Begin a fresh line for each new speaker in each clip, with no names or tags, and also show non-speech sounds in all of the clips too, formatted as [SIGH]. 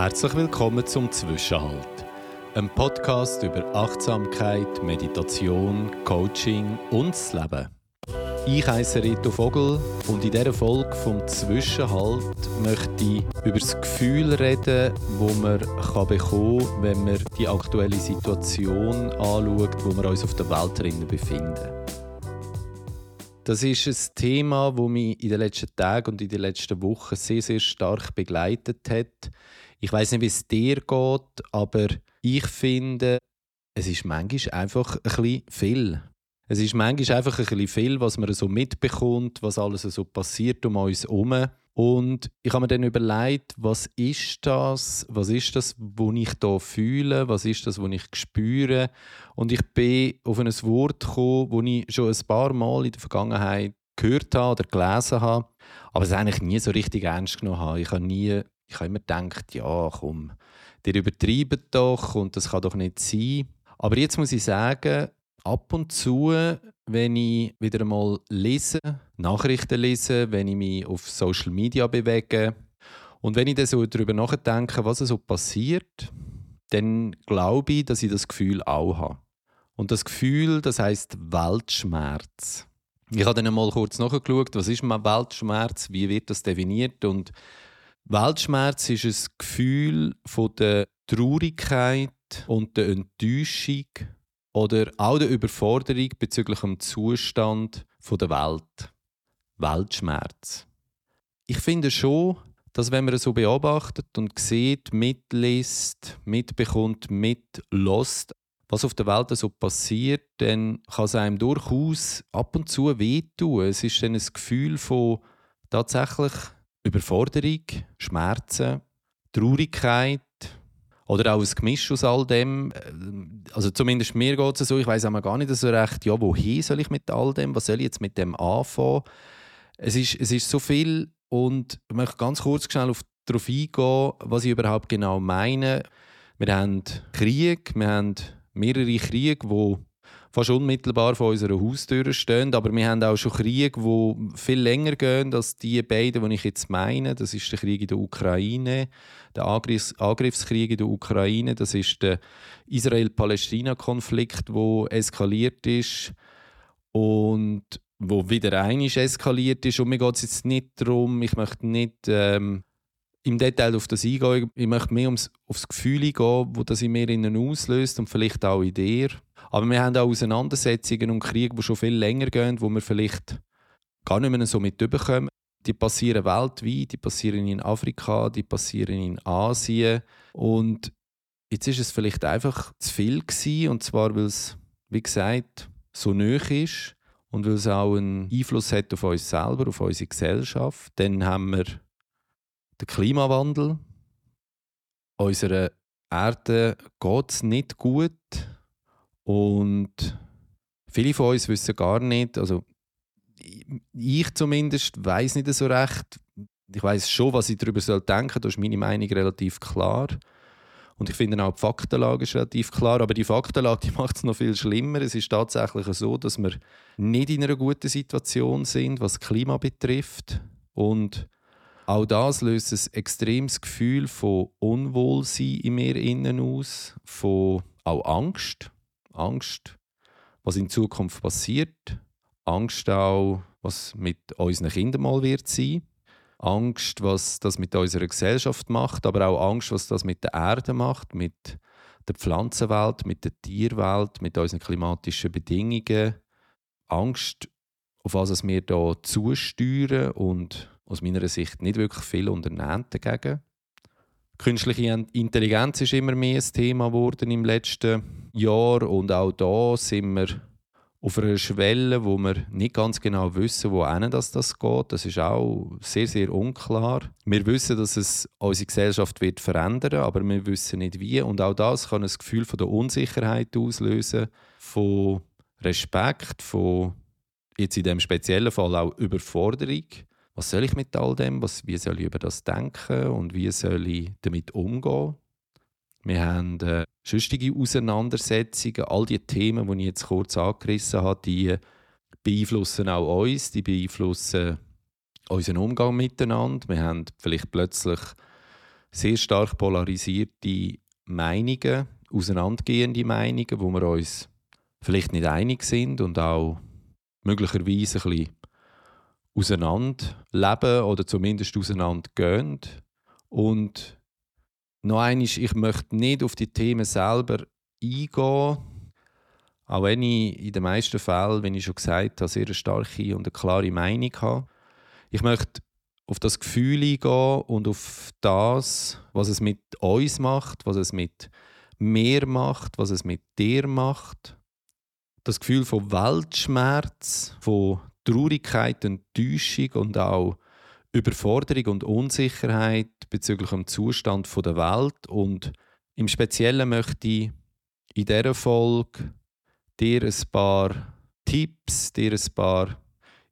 Herzlich willkommen zum Zwischenhalt. Ein Podcast über Achtsamkeit, Meditation, Coaching und das Leben. Ich heiße Rito Vogel und in dieser Folge vom Zwischenhalt möchte ich über das Gefühl reden, wo man bekommen kann, wenn man die aktuelle Situation anschaut, wo wir uns auf der Welt drinnen befinden. Das ist ein Thema, das mich in den letzten Tagen und in den letzten Wochen sehr, sehr stark begleitet hat. Ich weiß nicht, wie es dir geht, aber ich finde, es ist manchmal einfach ein bisschen viel. Es ist manchmal einfach ein bisschen viel, was man so mitbekommt, was alles so passiert um uns herum. Und ich habe mir dann überlegt, was ist das? Was ist das, was ich hier fühle? Was ist das, was ich spüre? Und ich bin auf ein Wort gekommen, das ich schon ein paar Mal in der Vergangenheit gehört habe oder gelesen habe, aber es eigentlich nie so richtig ernst genommen habe. Ich habe nie ich habe immer gedacht, ja, komm, der übertreibt doch und das kann doch nicht sein. Aber jetzt muss ich sagen, ab und zu, wenn ich wieder einmal lese, Nachrichten lese, wenn ich mich auf Social Media bewege und wenn ich dann so darüber nachdenke, was so passiert, dann glaube ich, dass ich das Gefühl auch habe. Und das Gefühl, das heißt Weltschmerz. Ich habe dann einmal kurz nachgeschaut, was ist mein Weltschmerz, wie wird das definiert und Weltschmerz ist ein Gefühl von der Traurigkeit und der Enttäuschung oder auch der Überforderung bezüglich dem Zustand der Welt. Weltschmerz. Ich finde schon, dass wenn man es so beobachtet und sieht, mitliest, mitbekommt, mitlost, was auf der Welt so passiert, dann kann es einem durchaus ab und zu wehtun. Es ist dann ein Gefühl von tatsächlich Überforderung, Schmerzen, Traurigkeit oder auch ein Gemisch aus all dem. Äh, also zumindest mir geht es so, ich weiß auch gar nicht so recht, ja, wohin soll ich mit all dem, was soll ich jetzt mit dem anfangen? Es ist, es ist so viel und ich möchte ganz kurz schnell auf, darauf eingehen, was ich überhaupt genau meine. Wir haben Krieg, wir haben mehrere Kriege, die fast unmittelbar vor unserer Haustür stehen. Aber wir haben auch schon Kriege, die viel länger gehen als die beiden, die ich jetzt meine. Das ist der Krieg in der Ukraine, der Angriffs Angriffskrieg in der Ukraine. Das ist der Israel-Palästina-Konflikt, der eskaliert ist und wo wieder einig eskaliert ist. Und mir geht es jetzt nicht darum, ich möchte nicht ähm, im Detail auf das eingehen. Ich möchte mehr ums, aufs Gefühl eingehen, das das in mir innen auslöst und vielleicht auch in dir. Aber wir haben auch Auseinandersetzungen und Kriege, die schon viel länger gehen, wo wir vielleicht gar nicht mehr so mitbekommen. Die passieren weltweit, die passieren in Afrika, die passieren in Asien. Und jetzt ist es vielleicht einfach zu viel gewesen, und zwar, weil es, wie gesagt, so nöch ist und weil es auch einen Einfluss hat auf uns selber, auf unsere Gesellschaft. Dann haben wir den Klimawandel. Unserer Erde geht es nicht gut. Und viele von uns wissen gar nicht, also ich zumindest weiß nicht so recht. Ich weiß schon, was ich darüber soll denken. Da ist meine Meinung relativ klar. Und ich finde auch, die Faktenlage ist relativ klar. Aber die Faktenlage macht es noch viel schlimmer. Es ist tatsächlich so, dass wir nicht in einer guten Situation sind, was Klima betrifft. Und auch das löst ein extremes Gefühl von Unwohlsein in mir innen aus, von auch Angst. Angst, was in Zukunft passiert. Angst auch, was mit unseren Kindern mal wird sein. Angst, was das mit unserer Gesellschaft macht, aber auch Angst, was das mit der Erde macht, mit der Pflanzenwelt, mit der Tierwelt, mit unseren klimatischen Bedingungen. Angst, auf was wir hier zusteuern und aus meiner Sicht nicht wirklich viel unternehmen dagegen. Künstliche Intelligenz ist immer mehr ein Thema geworden im letzten Jahr und auch da sind wir auf einer Schwelle, wo wir nicht ganz genau wissen, wohin das, das geht. Das ist auch sehr, sehr unklar. Wir wissen, dass es unsere Gesellschaft wird verändern, aber wir wissen nicht wie. Und auch das kann ein Gefühl von der Unsicherheit auslösen, von Respekt, von jetzt in dem speziellen Fall auch Überforderung was soll ich mit all dem, was, wie soll ich über das denken und wie soll ich damit umgehen. Wir haben äh, sonstige Auseinandersetzungen, all die Themen, die ich jetzt kurz angerissen habe, die beeinflussen auch uns, die beeinflussen unseren Umgang miteinander. Wir haben vielleicht plötzlich sehr stark polarisierte Meinungen, auseinandergehende Meinungen, wo wir uns vielleicht nicht einig sind und auch möglicherweise ein bisschen auseinanderleben oder zumindest auseinandergehen. Und noch eines, ich möchte nicht auf die Themen selber eingehen, auch wenn ich in den meisten Fällen, wenn ich schon gesagt habe, sehr eine starke und eine klare Meinung habe. Ich möchte auf das Gefühl eingehen und auf das, was es mit uns macht, was es mit mir macht, was es mit dir macht. Das Gefühl von Weltschmerz, von Traurigkeit, Enttäuschung und auch Überforderung und Unsicherheit bezüglich dem Zustand der Welt. Und im Speziellen möchte ich in dieser Folge dir ein paar Tipps, dir ein paar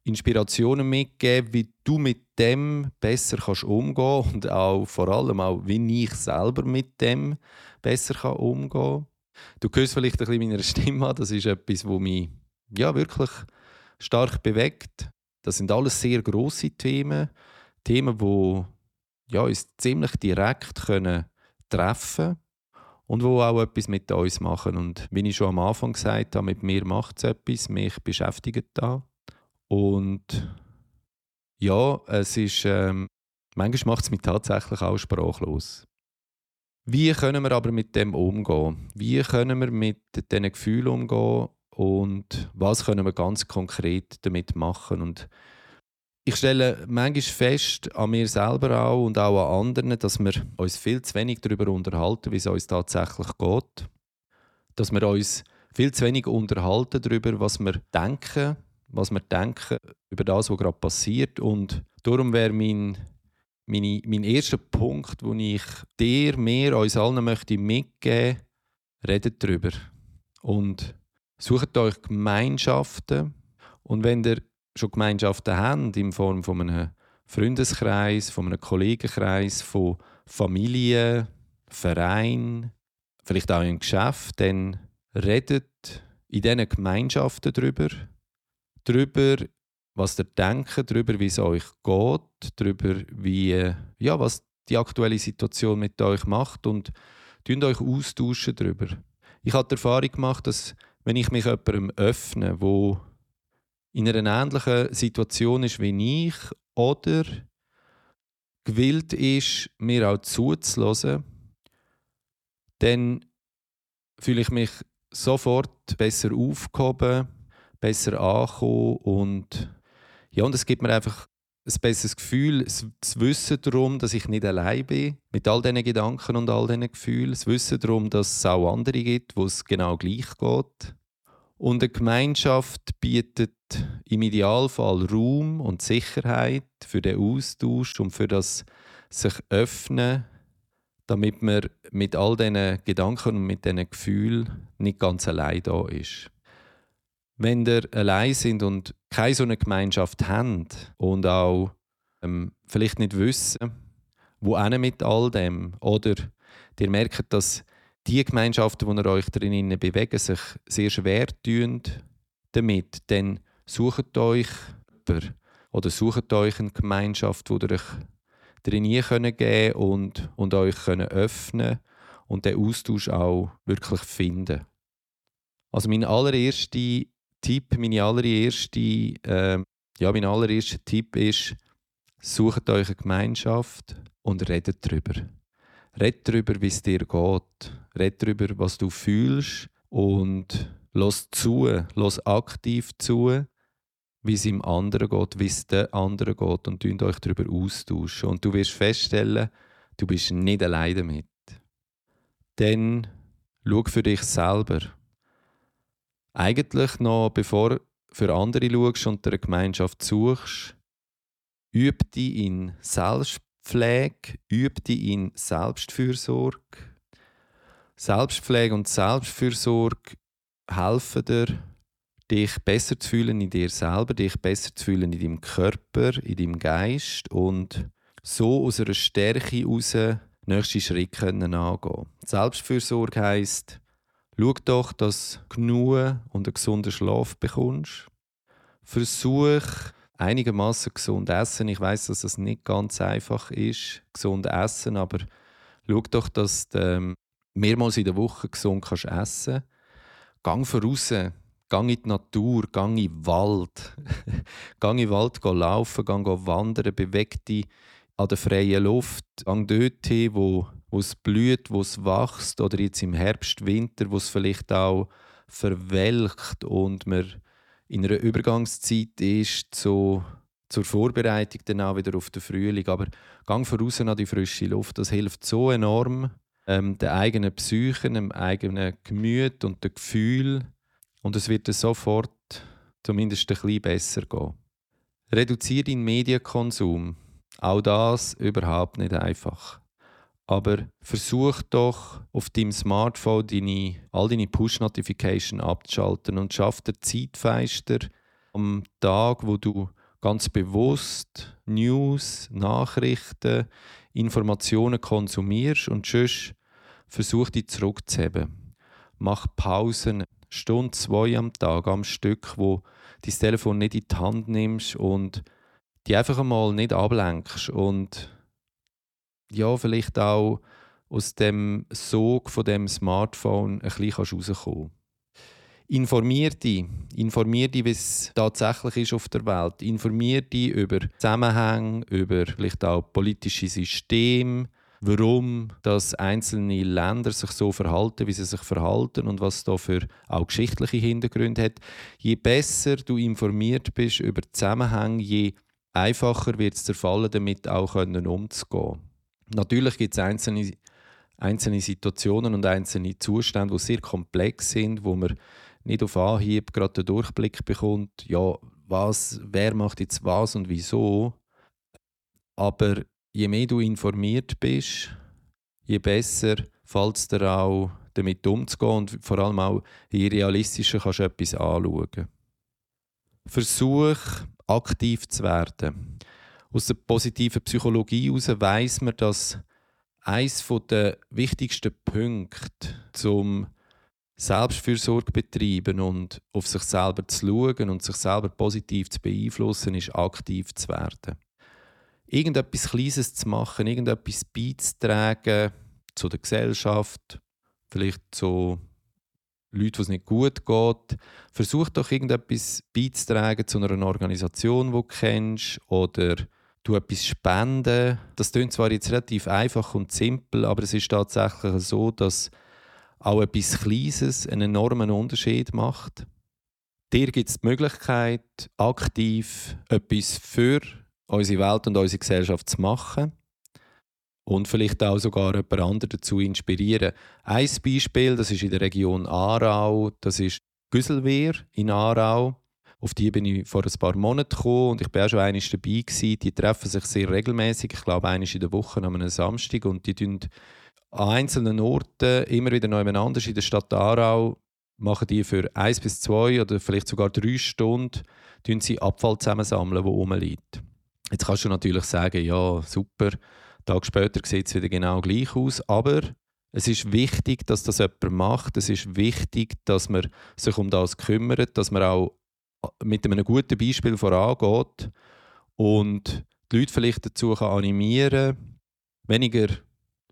Inspirationen mitgeben, wie du mit dem besser kannst umgehen und auch vor allem auch, wie ich selber mit dem besser kann umgehen kann. Du hörst vielleicht ein bisschen meiner Stimme an, das ist etwas, was mich ja, wirklich stark bewegt. Das sind alles sehr große Themen, Themen, die ja, uns ziemlich direkt können treffen und wo auch etwas mit uns machen. Und wie ich schon am Anfang gesagt habe, mit mir macht es etwas, mich beschäftigt da. Und ja, es ist, ähm, manchmal macht es mich tatsächlich auch sprachlos. Wie können wir aber mit dem umgehen? Wie können wir mit diesen Gefühlen umgehen und was können wir ganz konkret damit machen? Und ich stelle manchmal fest, an mir selber auch und auch an anderen, dass wir uns viel zu wenig darüber unterhalten, wie es uns tatsächlich geht. Dass wir uns viel zu wenig unterhalten darüber, was wir denken, was wir denken über das, was gerade passiert. Und darum wäre mein, meine, mein erster Punkt, den ich dir, mir, uns allen möchte mitgeben möchte, redet darüber. Und sucht euch Gemeinschaften. Und wenn ihr schon Gemeinschaften habt, in Form von einem Freundeskreis, von einem Kollegenkreis, von Familie, Verein, vielleicht auch im Geschäft, dann redet in diesen Gemeinschaften darüber darüber, was ihr denkt, darüber, wie es euch geht, darüber, wie, ja, was die aktuelle Situation mit euch macht und euch austauschen darüber. Ich habe die Erfahrung gemacht, dass wenn ich mich jemandem öffne, wo in einer ähnlichen Situation ist wie ich oder gewillt ist, mir auch zuzulassen, dann fühle ich mich sofort besser aufgehoben, besser ankommen und ja, und es gibt mir einfach ein besseres Gefühl, das Wissen darum, dass ich nicht allein bin mit all diesen Gedanken und all diesen Gefühlen, das Wissen darum, dass es auch andere gibt, wo es genau gleich geht. Und eine Gemeinschaft bietet im Idealfall Raum und Sicherheit für den Austausch und für das sich öffnen, damit man mit all diesen Gedanken und mit diesen Gefühlen nicht ganz allein da ist wenn ihr allein sind und keine so eine Gemeinschaft habt und auch ähm, vielleicht nicht wissen, wo mit all dem oder ihr merkt, dass die Gemeinschaften, wo ihr euch drinnen bewegen, sich sehr schwer tun damit, dann sucht euch jemanden oder sucht euch eine Gemeinschaft, wo ihr euch drin geben könnt und, und euch können öffnen und den Austausch auch wirklich finden. Also mein allererster Tipp, meine allererste, äh, ja, mein allererster Tipp ist, sucht euch eine Gemeinschaft und redet darüber. Redet darüber, wie es dir geht. Redet darüber, was du fühlst und los zu, los aktiv zu, wie es im anderen geht, wie es den anderen geht und tun euch darüber austauschen. Und du wirst feststellen, du bist nicht allein damit. Dann schau für dich selber eigentlich noch, bevor für andere schaust und der Gemeinschaft suchst, üb dich in Selbstpflege, üb dich in Selbstfürsorge. Selbstpflege und Selbstfürsorge helfen dir, dich besser zu fühlen in dir selber, dich besser zu fühlen in deinem Körper, in deinem Geist und so aus einer Stärke heraus nächste Schritte angehen. Selbstfürsorge heisst, Schau doch, dass du genug und einen gesunden Schlaf bekommst. Versuch einigermaßen gesund essen. Ich weiß, dass das nicht ganz einfach ist, gesund essen, aber schau doch, dass du ähm, mehrmals in der Woche gesund kannst essen kannst. Gang voraus, gang in die Natur, gang in den Wald. [LAUGHS] gang in den Wald laufen, gang wandern, beweg dich an der freien Luft. Gang dort hin, wo, wo es blüht, wo es wächst. Oder jetzt im Herbst, Winter, wo es vielleicht auch verwelkt und man in einer Übergangszeit ist zu, zur Vorbereitung dann auch wieder auf den Frühling. Aber gang voraus an die frische Luft, das hilft so enorm ähm, der eigenen Psyche, dem eigenen Gemüt und dem Gefühl. Und es wird dann sofort zumindest ein bisschen besser gehen. Reduziere deinen Medienkonsum. Auch das überhaupt nicht einfach. Aber versuch doch auf deinem Smartphone deine, all deine Push-Notifications abzuschalten und schaff dir Zeitfenster am Tag, wo du ganz bewusst News, Nachrichten, Informationen konsumierst und sonst versuch dich zurückzuheben. Mach Pausen, Stunde, zwei am Tag am Stück, wo dein Telefon nicht in die Hand nimmst und die einfach einmal nicht ablenkst und ja, vielleicht auch aus dem Sog von dem Smartphone ein bisschen rauskommen Informier dich. Informier dich, wie es tatsächlich ist auf der Welt. Informier dich über Zusammenhänge, über vielleicht auch politische Systeme, warum das einzelne Länder sich so verhalten, wie sie sich verhalten und was da für auch geschichtliche Hintergründe hat. Je besser du informiert bist über Zusammenhänge, je einfacher wird es dir fallen, damit auch umzugehen. Natürlich gibt es einzelne, einzelne Situationen und einzelne Zustände, die sehr komplex sind, wo man nicht auf Anhieb gerade den Durchblick bekommt, ja, was, wer macht jetzt was und wieso. Aber je mehr du informiert bist, je besser fällt es dir auch, damit umzugehen und vor allem auch, je realistischer kannst du etwas anschauen. Versuch, aktiv zu werden aus der positiven Psychologie heraus weiss man, dass eines der wichtigsten Punkte zum Selbstfürsorge betreiben und auf sich selber zu schauen und sich selber positiv zu beeinflussen, ist aktiv zu werden. Irgendetwas Kleines zu machen, irgendetwas beizutragen zu der Gesellschaft, vielleicht zu Leuten, es nicht gut geht. Versuch doch irgendetwas beizutragen zu einer Organisation, die du kennst oder du etwas spenden. Das klingt zwar jetzt relativ einfach und simpel, aber es ist tatsächlich so, dass auch etwas Kleines einen enormen Unterschied macht. Dir gibt es die Möglichkeit, aktiv etwas für unsere Welt und unsere Gesellschaft zu machen und vielleicht auch sogar jemand anderen dazu inspirieren. Ein Beispiel, das ist in der Region Aarau, das ist Güsselwehr in Aarau. Auf die bin ich vor ein paar Monaten gekommen und ich war auch schon einmal dabei. Gewesen. Die treffen sich sehr regelmäßig, ich glaube einmal in der Woche an einem Samstag und die tun an einzelnen Orten immer wieder nebeneinander in der Stadt Aarau machen die für eins bis zwei oder vielleicht sogar drei Stunden sie Abfall zusammensammeln, der rumliegt. Jetzt kannst du natürlich sagen, ja super, Tag später sieht es wieder genau gleich aus, aber es ist wichtig, dass das jemand macht. Es ist wichtig, dass man sich um das kümmert, dass man auch mit einem guten Beispiel vorangeht und die Leute vielleicht dazu kann animieren weniger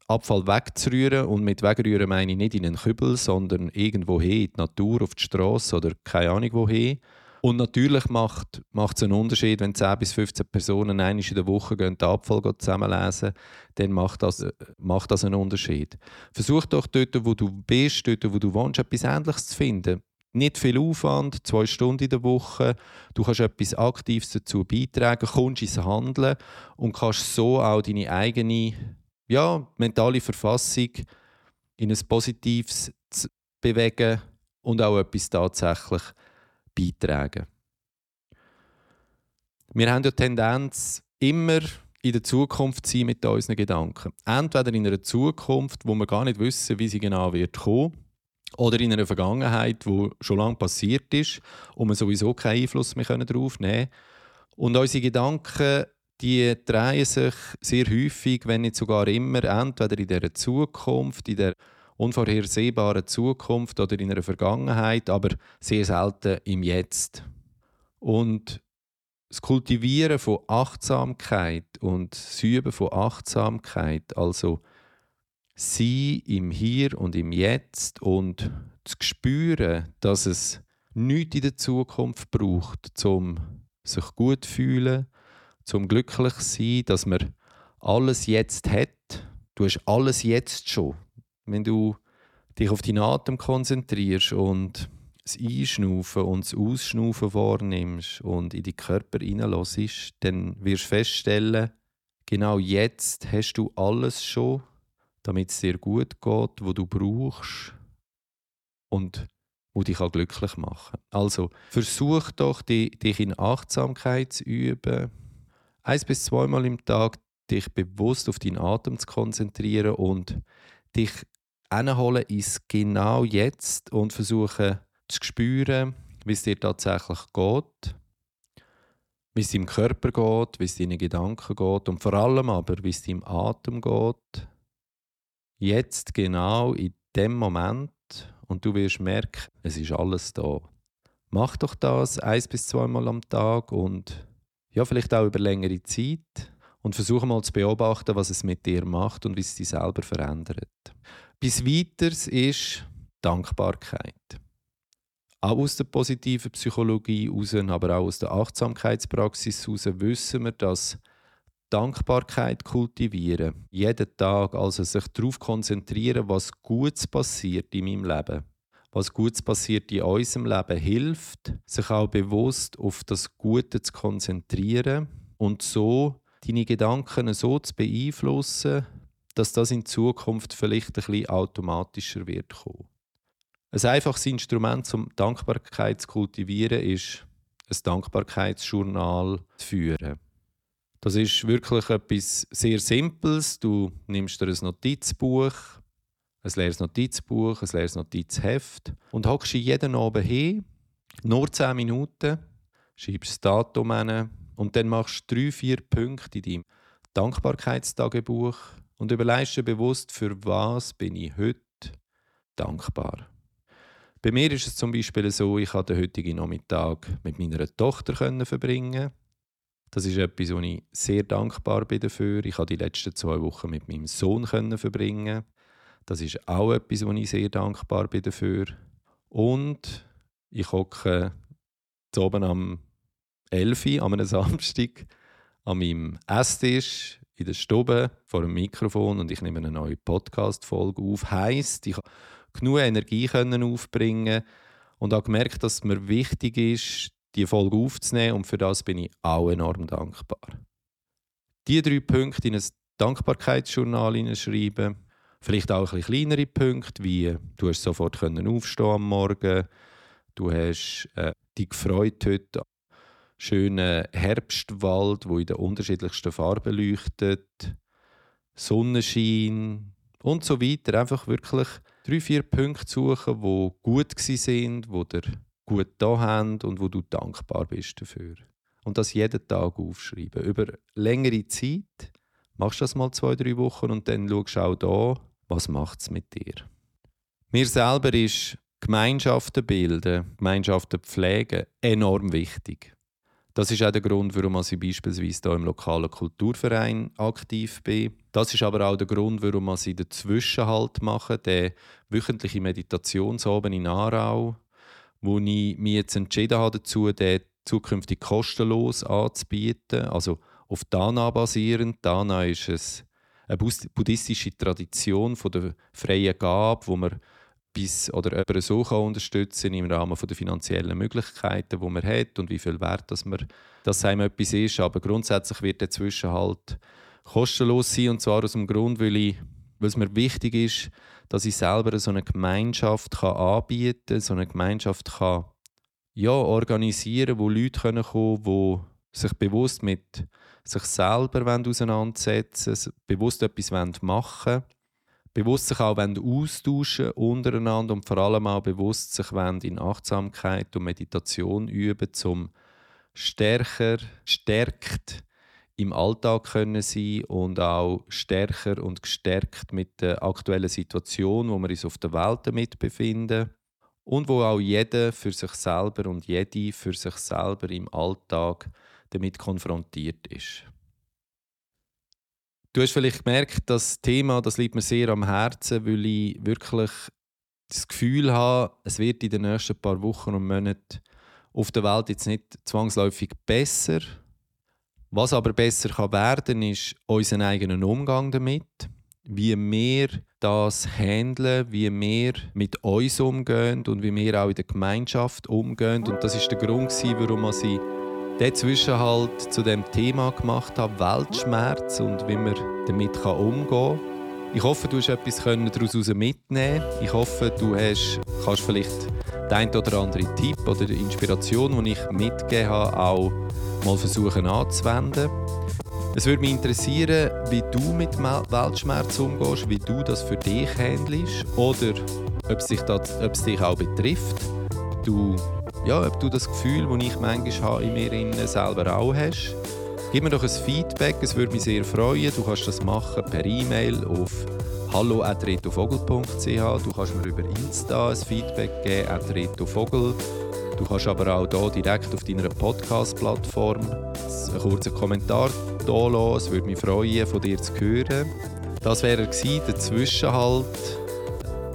Abfall wegzurühren. Und mit wegrühren meine ich nicht in einen Kübel, sondern irgendwo hin, in die Natur, auf die Straße oder keine Ahnung wohin. Und natürlich macht, es einen Unterschied, wenn 10 bis 15 Personen in der Woche gehen, den Abfall zusammenlesen, dann macht das, macht das einen Unterschied. Versuch doch dort, wo du bist, dort, wo du wohnst, etwas Ähnliches zu finden nicht viel Aufwand, zwei Stunden in der Woche. Du kannst etwas Aktives dazu beitragen, kommst ins Handeln und kannst so auch deine eigene ja, mentale Verfassung in ein Positives bewegen und auch etwas tatsächlich beitragen. Wir haben ja die Tendenz, immer in der Zukunft zu sein mit unseren Gedanken. Entweder in einer Zukunft, wo wir gar nicht wissen, wie sie genau wird kommen, oder in einer Vergangenheit, wo schon lange passiert ist und wir sowieso keinen Einfluss mehr darauf nehmen können. Und unsere Gedanken die drehen sich sehr häufig, wenn nicht sogar immer, entweder in der Zukunft, in der unvorhersehbaren Zukunft oder in einer Vergangenheit, aber sehr selten im Jetzt. Und das Kultivieren von Achtsamkeit und das Üben von Achtsamkeit, also Sein im Hier und im Jetzt und zu spüren, dass es nichts in der Zukunft braucht, um sich gut zu fühlen, zum glücklich zu sein, dass man alles jetzt hat. Du hast alles jetzt schon. Wenn du dich auf deinen Atem konzentrierst und das Einschnaufen und das Ausschnaufen wahrnimmst und in die Körper hineinlässt, dann wirst du feststellen, genau jetzt hast du alles schon, damit es dir gut geht, wo du brauchst und wo dich auch glücklich machen Also versuch doch, dich in Achtsamkeit zu üben. Eins bis zweimal im Tag dich bewusst auf deinen Atem zu konzentrieren und dich hinholen ins genau jetzt und versuchen zu spüren, wie es dir tatsächlich geht, wie es deinem Körper geht, wie es deinen Gedanken geht und vor allem aber, wie es deinem Atem geht. Jetzt genau in dem Moment und du wirst merken, es ist alles da. Mach doch das eins bis zweimal am Tag und ja, vielleicht auch über längere Zeit und versuche mal zu beobachten, was es mit dir macht und wie es dich selber verändert. Bis weiters ist Dankbarkeit. Auch aus der positiven Psychologie heraus, aber auch aus der Achtsamkeitspraxis heraus wissen wir, dass Dankbarkeit kultivieren, jeden Tag also sich darauf konzentrieren, was Gutes passiert in meinem Leben, was Gutes passiert in unserem Leben, hilft, sich auch bewusst auf das Gute zu konzentrieren und so deine Gedanken so zu beeinflussen, dass das in Zukunft vielleicht ein bisschen automatischer wird kommen. Ein einfaches Instrument, um Dankbarkeit zu kultivieren, ist, ein Dankbarkeitsjournal zu führen. Das ist wirklich etwas sehr Simples. Du nimmst dir ein Notizbuch, ein leeres Notizbuch, ein leeres Notizheft und hockst jeden Abend hin, nur 10 Minuten, schreibst das Datum hin, und dann machst du drei, vier Punkte in deinem Dankbarkeitstagebuch und überlegst dir bewusst, für was bin ich heute dankbar. Bei mir ist es zum Beispiel so, ich konnte den heutigen Nachmittag mit meiner Tochter verbringen. Das ist etwas, wo ich sehr dankbar bin dafür. Ich konnte die letzten zwei Wochen mit meinem Sohn verbringen. Das ist auch etwas, wo ich sehr dankbar bin dafür. Und ich hocke oben am 11 Uhr an einem [LAUGHS] Samstag an meinem Esstisch in der Stube vor dem Mikrofon und ich nehme eine neue Podcast-Folge auf. Heißt, ich konnte genug Energie können aufbringen und habe gemerkt, dass es mir wichtig ist, die Folge aufzunehmen und für das bin ich auch enorm dankbar. Die drei Punkte in ein Dankbarkeitsjournal hineinschreiben, vielleicht auch ein kleinere Punkte, wie du hast sofort aufstehen am Morgen, du hast äh, dich gefreut heute schönen Herbstwald, wo in den unterschiedlichsten Farben leuchtet, Sonnenschein und so weiter. Einfach wirklich drei, vier Punkte suchen, die gut sind, wo dir gut da haben und wo du dankbar bist dafür. Und das jeden Tag aufschreiben. Über längere Zeit machst du das mal zwei, drei Wochen und dann schaust du auch da, was macht es mit dir. Mir selber ist Gemeinschaften bilden, Gemeinschaften pflegen enorm wichtig. Das ist auch der Grund, warum ich beispielsweise hier im lokalen Kulturverein aktiv bin. Das ist aber auch der Grund, warum ich den Zwischenhalt mache, den wöchentlichen Meditationsabend in Aarau, wo ich mich jetzt entschieden habe dazu, den zukünftig kostenlos anzubieten, also auf Dana basierend. Dana ist eine buddhistische Tradition von der freien Gabe, wo man bis oder jemanden so kann im Rahmen der finanziellen Möglichkeiten, die man hat und wie viel Wert dass man das einem etwas ist. Aber grundsätzlich wird der Zwischenhalt kostenlos sein und zwar aus dem Grund, weil, ich, weil es mir wichtig ist, dass ich selber so eine Gemeinschaft kann anbieten kann, so eine Gemeinschaft kann ja, organisieren wo Leute kommen können, die sich bewusst mit sich selber auseinandersetzen bewusst etwas machen wollen bewusst sich auch austauschen untereinander und vor allem auch bewusst sich in Achtsamkeit und Meditation üben, um stärker, stärkt im Alltag können sein und auch stärker und gestärkt mit der aktuellen Situation, wo wir uns auf der Welt damit befinden und wo auch jeder für sich selber und jede für sich selber im Alltag damit konfrontiert ist. Du hast vielleicht gemerkt, das Thema das liegt mir sehr am Herzen, weil ich wirklich das Gefühl habe, es wird in den nächsten paar Wochen und Monaten auf der Welt jetzt nicht zwangsläufig besser. Was aber besser kann werden, ist unseren eigenen Umgang damit. Wie wir das handeln, wie wir mit uns umgehen und wie wir auch in der Gemeinschaft umgehen. Und das ist der Grund, warum ich den Zwischenhalt zu dem Thema gemacht habe, Weltschmerz und wie man damit umgehen kann. Ich hoffe, du hast etwas daraus mitnehmen Ich hoffe, du hast, kannst vielleicht den einen oder anderen Tipp oder Inspiration, die ich mitgegeben habe, auch mal versuchen anzuwenden. Es würde mich interessieren, wie du mit Weltschmerz umgehst, wie du das für dich handelst oder ob es dich, das, ob es dich auch betrifft. Du ja, ob du das Gefühl, das ich manchmal habe, in mir selber auch hast. Gib mir doch ein Feedback, es würde mich sehr freuen. Du kannst das machen per E-Mail auf hallo.retovogel.ch. Du kannst mir über Insta ein Feedback geben, retovogel. Du kannst aber auch hier direkt auf deiner Podcast-Plattform einen kurzen Kommentar hier. Es würde mich freuen, von dir zu hören. Das wäre der Zwischenhalt.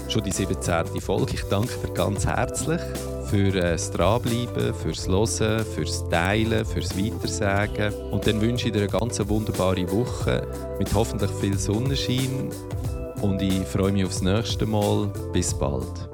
Schon die 17. Folge. Ich danke dir ganz herzlich für äh, das Dranbleiben, fürs Hören, fürs Teilen, fürs Weitersagen. Und dann wünsche ich dir eine ganz wunderbare Woche mit hoffentlich viel Sonnenschein und ich freue mich aufs nächste Mal. Bis bald.